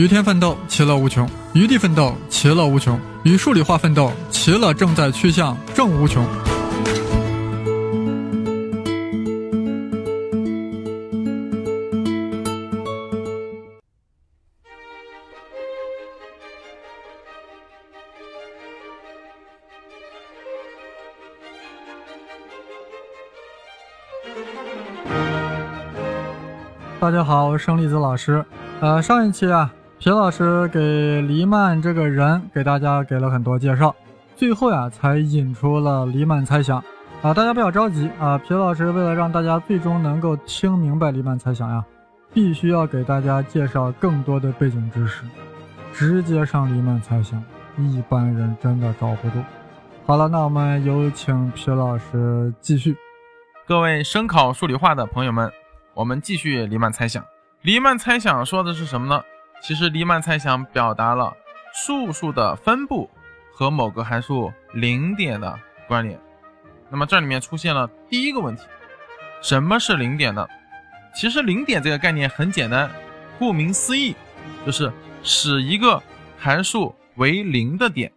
与天奋斗，其乐无穷；与地奋斗，其乐无穷；与数理化奋斗，其乐正在趋向正无穷。大家好，我是生粒子老师。呃，上一期啊，皮老师给黎曼这个人给大家给了很多介绍，最后呀才引出了黎曼猜想。啊，大家不要着急啊，皮老师为了让大家最终能够听明白黎曼猜想呀，必须要给大家介绍更多的背景知识。直接上黎曼猜想，一般人真的找不住。好了，那我们有请皮老师继续。各位声考数理化的朋友们。我们继续黎曼猜想。黎曼猜想说的是什么呢？其实黎曼猜想表达了数数的分布和某个函数零点的关联。那么这里面出现了第一个问题：什么是零点呢？其实零点这个概念很简单，顾名思义，就是使一个函数为零的点。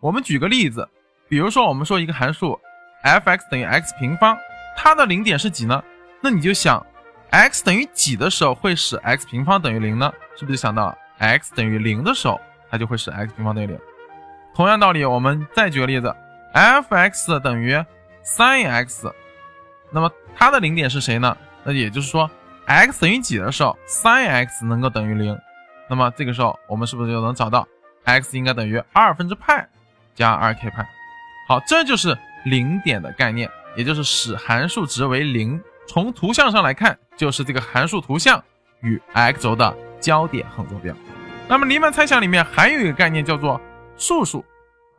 我们举个例子，比如说我们说一个函数 f(x) 等于 x 平方，它的零点是几呢？那你就想。X 等于几的时候会使 x 平方等于零呢？是不是就想到 x 等于零的时候，它就会使 x 平方等于零？同样道理，我们再举个例子，f(x) 等于 sinx，那么它的零点是谁呢？那也就是说，x 等于几的时候，sinx 能够等于零？那么这个时候，我们是不是就能找到 x 应该等于二分之派加二 k 派？好，这就是零点的概念，也就是使函数值为零。从图像上来看，就是这个函数图像与 x 轴的交点横坐标。那么黎曼猜想里面还有一个概念叫做数数。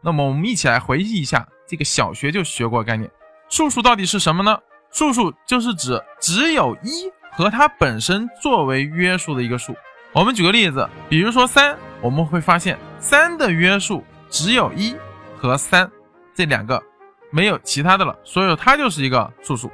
那么我们一起来回忆一下这个小学就学过概念。数数到底是什么呢？数数就是指只有一和它本身作为约束的一个数。我们举个例子，比如说三，我们会发现三的约束只有一和三这两个，没有其他的了，所以它就是一个数数。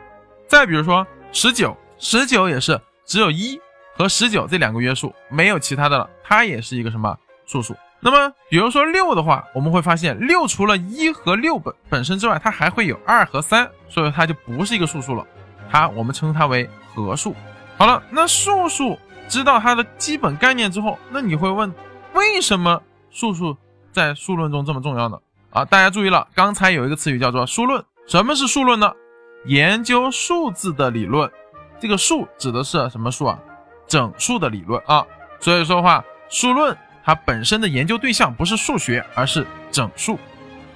再比如说十九，十九也是只有一和十九这两个约数，没有其他的了，它也是一个什么数数？那么比如说六的话，我们会发现六除了一和六本本身之外，它还会有二和三，所以它就不是一个数数了，它我们称它为合数。好了，那数数知道它的基本概念之后，那你会问，为什么数数在数论中这么重要呢？啊，大家注意了，刚才有一个词语叫做数论，什么是数论呢？研究数字的理论，这个数指的是什么数啊？整数的理论啊。所以说话，数论它本身的研究对象不是数学，而是整数。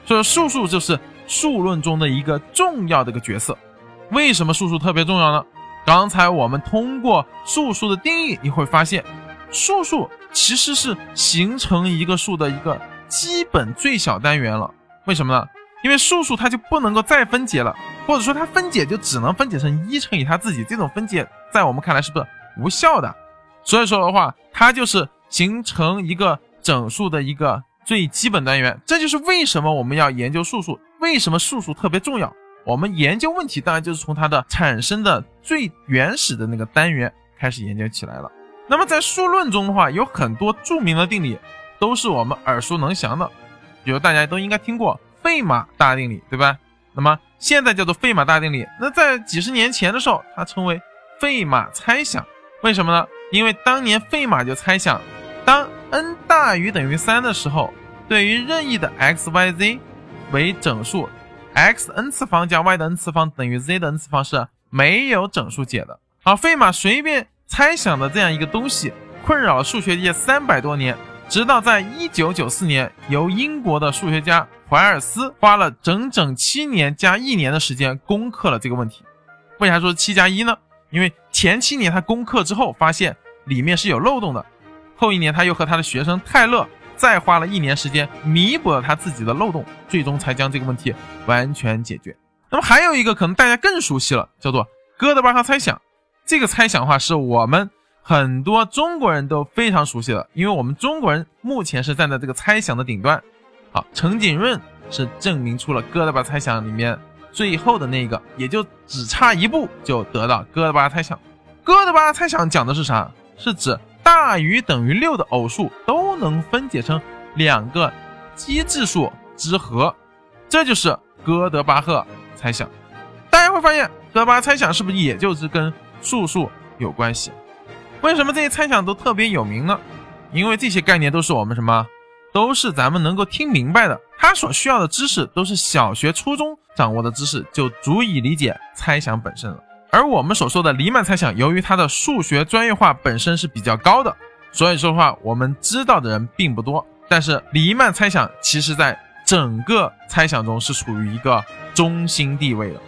所以数数就是数论中的一个重要的一个角色。为什么数数特别重要呢？刚才我们通过数数的定义，你会发现，数数其实是形成一个数的一个基本最小单元了。为什么呢？因为数数它就不能够再分解了。或者说它分解就只能分解成一乘以它自己，这种分解在我们看来是不是无效的？所以说的话，它就是形成一个整数的一个最基本单元。这就是为什么我们要研究数数，为什么数数特别重要。我们研究问题当然就是从它的产生的最原始的那个单元开始研究起来了。那么在数论中的话，有很多著名的定理都是我们耳熟能详的，比如大家都应该听过费马大定理，对吧？那么现在叫做费马大定理。那在几十年前的时候，它称为费马猜想。为什么呢？因为当年费马就猜想，当 n 大于等于三的时候，对于任意的 x、y、z 为整数，x n 次方加 y 的 n 次方等于 z 的 n 次方是没有整数解的。好，费马随便猜想的这样一个东西，困扰数学界三百多年。直到在一九九四年，由英国的数学家怀尔斯花了整整七年加一年的时间攻克了这个问题。为啥说七加一呢？因为前七年他攻克之后，发现里面是有漏洞的。后一年他又和他的学生泰勒再花了一年时间弥补了他自己的漏洞，最终才将这个问题完全解决。那么还有一个可能大家更熟悉了，叫做哥德巴赫猜想。这个猜想的话是我们。很多中国人都非常熟悉了，因为我们中国人目前是站在这个猜想的顶端。好，陈景润是证明出了哥德巴猜想里面最后的那个，也就只差一步就得到哥德巴猜想。哥德巴猜想讲的是啥？是指大于等于六的偶数都能分解成两个奇质数之和，这就是哥德巴赫猜想。大家会发现，哥德巴猜想是不是也就是跟数数有关系？为什么这些猜想都特别有名呢？因为这些概念都是我们什么，都是咱们能够听明白的。他所需要的知识都是小学、初中掌握的知识，就足以理解猜想本身了。而我们所说的黎曼猜想，由于它的数学专业化本身是比较高的，所以说的话我们知道的人并不多。但是黎曼猜想其实在整个猜想中是处于一个中心地位的。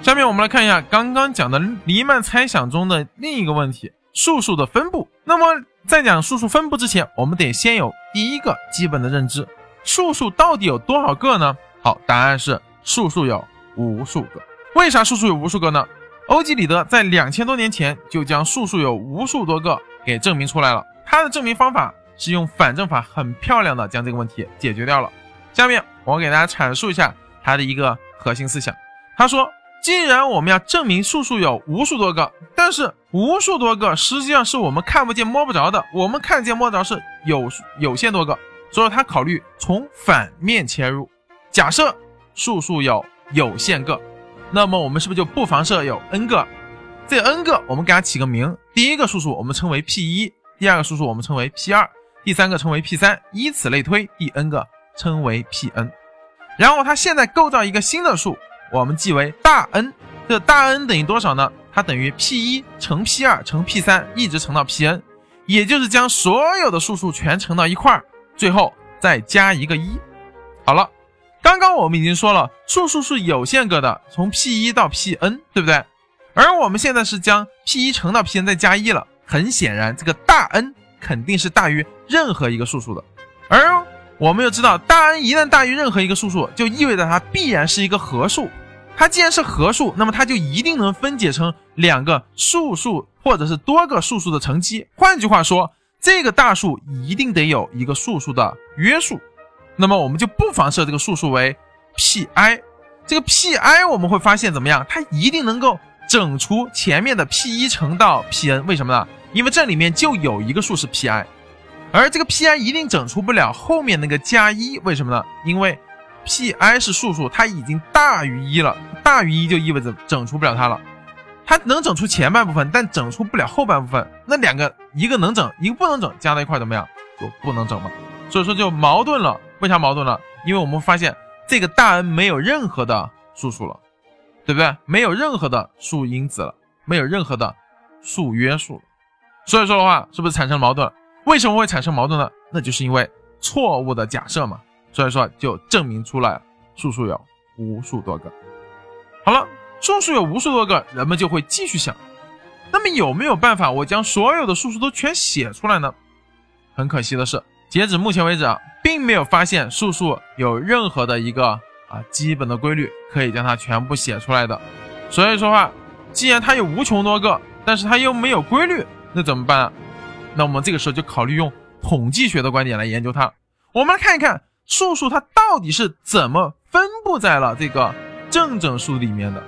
下面我们来看一下刚刚讲的黎曼猜想中的另一个问题：数数的分布。那么在讲数数分布之前，我们得先有第一个基本的认知：数数到底有多少个呢？好，答案是数数有无数个。为啥数数有无数个呢？欧几里得在两千多年前就将数数有无数多个给证明出来了。他的证明方法是用反证法，很漂亮的将这个问题解决掉了。下面我给大家阐述一下他的一个核心思想。他说，既然我们要证明数数有无数多个，但是无数多个实际上是我们看不见摸不着的，我们看见摸着是有有限多个，所以他考虑从反面切入。假设数数有有限个。那么我们是不是就不妨设有 n 个？这 n 个我们给它起个名，第一个数数我们称为 p 一，第二个数数我们称为 p 二，第三个称为 p 三，以此类推，第 n 个称为 p n。然后它现在构造一个新的数，我们记为大 N。这大 N 等于多少呢？它等于 p 一乘 p 二乘 p 三，一直乘到 p n，也就是将所有的数数全乘到一块儿，最后再加一个一。好了。刚刚我们已经说了，数数是有限个的，从 p 一到 p n，对不对？而我们现在是将 p 一乘到 p n 再加一了，很显然，这个大 N 肯定是大于任何一个数数的。而我们又知道，大 N 一旦大于任何一个数数，就意味着它必然是一个合数。它既然是合数，那么它就一定能分解成两个数数或者是多个数数的乘积。换句话说，这个大数一定得有一个数数的约数。那么我们就不妨设这个数数为 pi，这个 pi 我们会发现怎么样？它一定能够整除前面的 p 一乘到 pn，为什么呢？因为这里面就有一个数是 pi，而这个 pi 一定整除不了后面那个加一，为什么呢？因为 pi 是数数，它已经大于一了，大于一就意味着整除不了它了，它能整出前半部分，但整出不了后半部分，那两个一个能整，一个不能整，加在一块怎么样？就不能整嘛，所以说就矛盾了。为啥矛盾了？因为我们发现这个大 N 没有任何的数数了，对不对？没有任何的数因子了，没有任何的数约束了。所以说的话，是不是产生矛盾？为什么会产生矛盾呢？那就是因为错误的假设嘛。所以说就证明出来数数有无数多个。好了，数数有无数多个，人们就会继续想，那么有没有办法我将所有的数数都全写出来呢？很可惜的是。截止目前为止啊，并没有发现数数有任何的一个啊基本的规律可以将它全部写出来的。所以说话，既然它有无穷多个，但是它又没有规律，那怎么办？那我们这个时候就考虑用统计学的观点来研究它。我们来看一看数数它到底是怎么分布在了这个正整数里面的。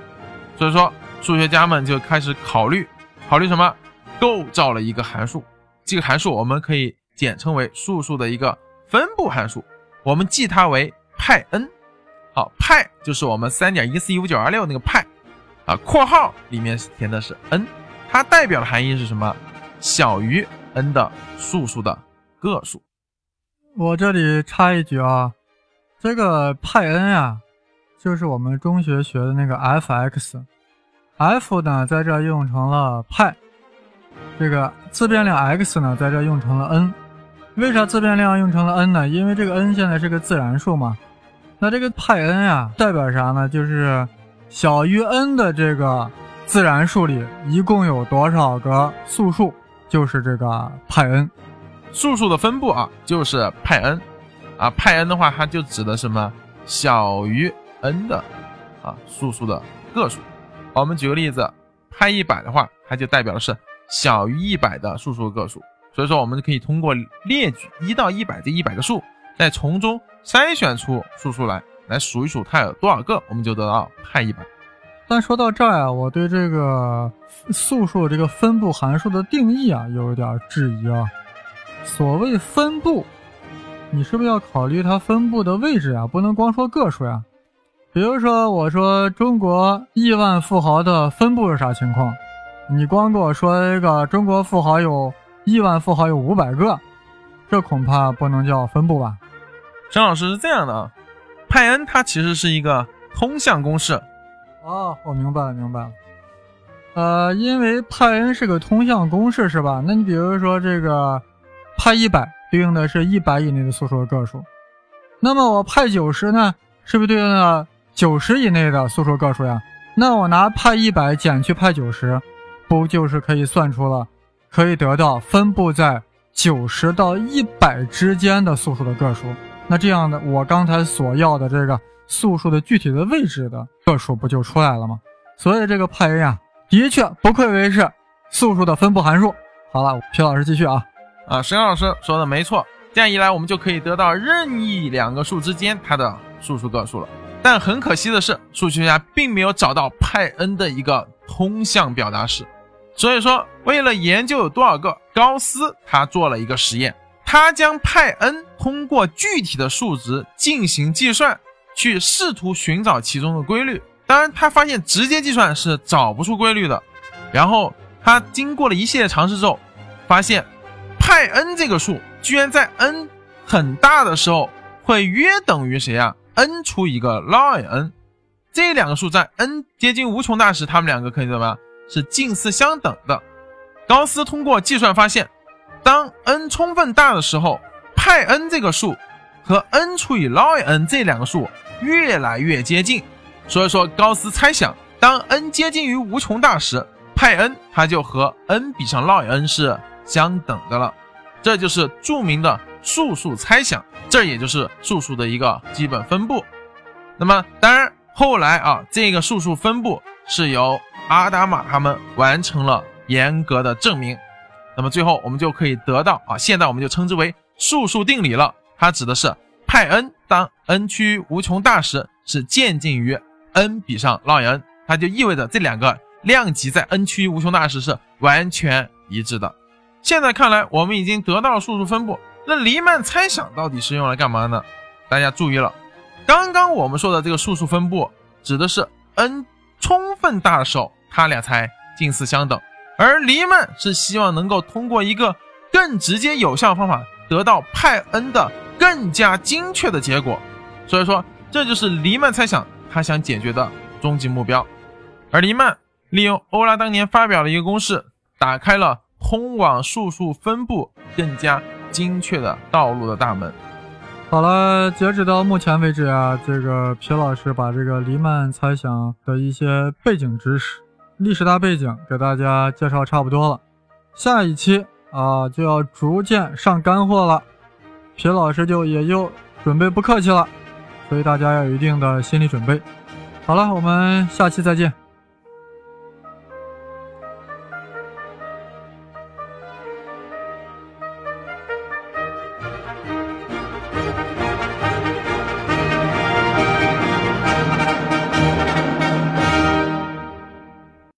所以说，数学家们就开始考虑，考虑什么？构造了一个函数。这个函数我们可以。简称为数数的一个分布函数，我们记它为派 n。好，派就是我们三点一四一五九二六那个派啊，括号里面填的是 n，它代表的含义是什么？小于 n 的素数的个数。我这里插一句啊，这个派 n 呀，就是我们中学学的那个 f(x)，f 呢在这用成了派，这个自变量 x 呢在这用成了 n。为啥自变量用成了 n 呢？因为这个 n 现在是个自然数嘛。那这个派 n 呀，代表啥呢？就是小于 n 的这个自然数里，一共有多少个素数，就是这个派 n。素数的分布啊，就是派 n。啊，派 n 的话，它就指的什么？小于 n 的啊素数的个数。我们举个例子，派一百的话，它就代表的是小于一百的素数个数。所以说，我们可以通过列举一到一百这一百个数，再从中筛选出数数来，来数一数它有多少个，我们就得到派一百。但说到这儿啊，我对这个素数这个分布函数的定义啊，有一点质疑啊。所谓分布，你是不是要考虑它分布的位置啊？不能光说个数呀。比如说，我说中国亿万富豪的分布是啥情况？你光给我说一个中国富豪有亿万富豪有五百个，这恐怕不能叫分布吧？张老师是这样的啊，派 n 它其实是一个通项公式。哦，我明白了，明白了。呃，因为派 n 是个通项公式，是吧？那你比如说这个派一百对应的是一百以内的素数的个数，那么我派九十呢，是不是对应的九十以内的素数个数呀？那我拿派一百减去派九十，不就是可以算出了，可以得到分布在九十到一百之间的素数的个数？那这样的，我刚才所要的这个素数的具体的位置的个数不就出来了吗？所以这个派 n 呀。的确不愧为是素数的分布函数。好了，皮老师继续啊。啊，沈老师说的没错。这样一来，我们就可以得到任意两个数之间它的素数个数了。但很可惜的是，数学家并没有找到派 n 的一个通项表达式。所以说，为了研究有多少个，高斯他做了一个实验，他将派 n 通过具体的数值进行计算，去试图寻找其中的规律。当然，他发现直接计算是找不出规律的。然后他经过了一系列尝试之后，发现派 n 这个数居然在 n 很大的时候会约等于谁啊？n 除一个 ln n，这两个数在 n 接近无穷大时，它们两个可以怎么样？是近似相等的。高斯通过计算发现，当 n 充分大的时候，派 n 这个数和 n 除以 ln n 这两个数越来越接近。所以说，高斯猜想，当 n 接近于无穷大时，派 n 它就和 n 比上 ln n 是相等的了。这就是著名的素数猜想，这也就是素数的一个基本分布。那么，当然后来啊，这个素数分布是由阿达玛他们完成了严格的证明。那么最后我们就可以得到啊，现在我们就称之为素数定理了。它指的是派 n 当 n 趋无穷大时是渐近于。n 比上 ln 它就意味着这两个量级在 n 区无穷大时是完全一致的。现在看来，我们已经得到了数数分布。那黎曼猜想到底是用来干嘛呢？大家注意了，刚刚我们说的这个数数分布指的是 n 充分大的时候，它俩才近似相等。而黎曼是希望能够通过一个更直接有效的方法，得到派 n 的更加精确的结果。所以说，这就是黎曼猜想。他想解决的终极目标，而黎曼利用欧拉当年发表的一个公式，打开了通往素数分布更加精确的道路的大门。好了，截止到目前为止啊，这个皮老师把这个黎曼猜想的一些背景知识、历史大背景给大家介绍差不多了。下一期啊，就要逐渐上干货了，皮老师就也就准备不客气了。所以大家要有一定的心理准备。好了，我们下期再见。